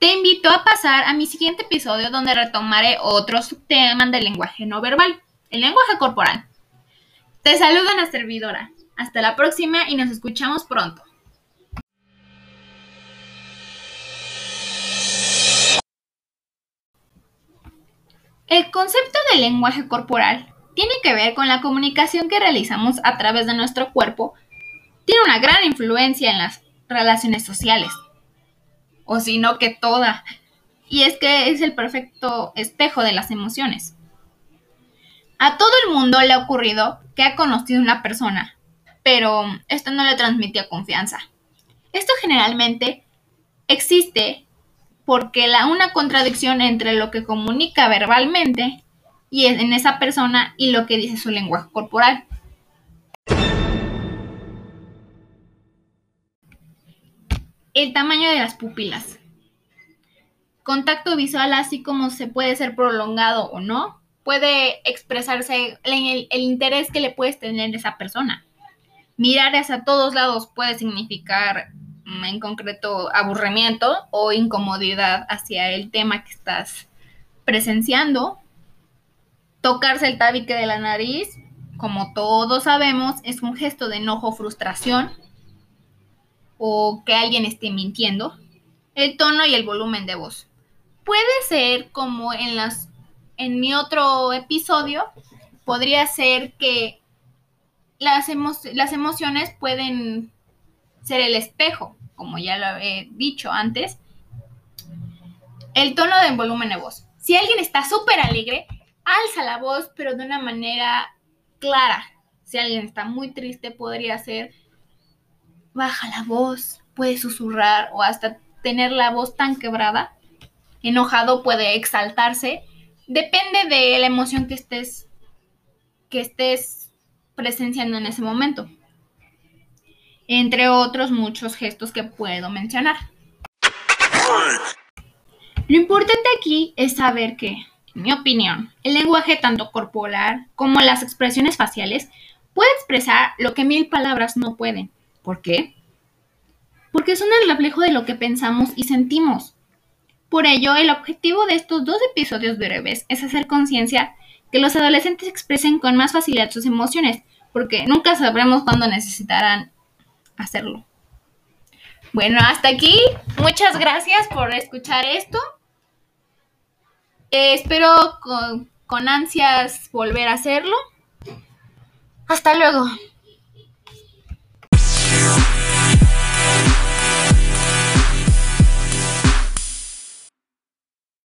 Te invito a pasar a mi siguiente episodio donde retomaré otros temas del lenguaje no verbal, el lenguaje corporal. Te saluda una servidora. Hasta la próxima y nos escuchamos pronto. El concepto del lenguaje corporal tiene que ver con la comunicación que realizamos a través de nuestro cuerpo. Tiene una gran influencia en las relaciones sociales. O si no que toda. Y es que es el perfecto espejo de las emociones. A todo el mundo le ha ocurrido que ha conocido una persona, pero esto no le transmitía confianza. Esto generalmente existe porque la una contradicción entre lo que comunica verbalmente y en esa persona y lo que dice su lenguaje corporal. El tamaño de las pupilas. Contacto visual, así como se puede ser prolongado o no, puede expresarse en el, interés que le puedes tener a esa persona. Mirar hacia todos lados puede significar mm, en concreto aburrimiento o incomodidad hacia el tema que estás presenciando Tocarse el tabique de la nariz, como todos sabemos, es un gesto de enojo frustración o que alguien esté mintiendo. El tono y el volumen de voz. Puede ser como en las en mi otro episodio podría ser que las, las emociones pueden ser el espejo, como ya lo he dicho antes. El tono del volumen de voz. Si alguien está súper alegre, alza la voz, pero de una manera clara. Si alguien está muy triste, podría ser baja la voz, puede susurrar o hasta tener la voz tan quebrada. Enojado puede exaltarse. Depende de la emoción que estés que estés presenciando en ese momento. Entre otros muchos gestos que puedo mencionar. Lo importante aquí es saber que en mi opinión, el lenguaje tanto corporal como las expresiones faciales puede expresar lo que mil palabras no pueden. ¿Por qué? Porque son el reflejo de lo que pensamos y sentimos. Por ello, el objetivo de estos dos episodios breves es hacer conciencia que los adolescentes expresen con más facilidad sus emociones, porque nunca sabremos cuándo necesitarán hacerlo. Bueno, hasta aquí. Muchas gracias por escuchar esto. Eh, espero con, con ansias volver a hacerlo. Hasta luego.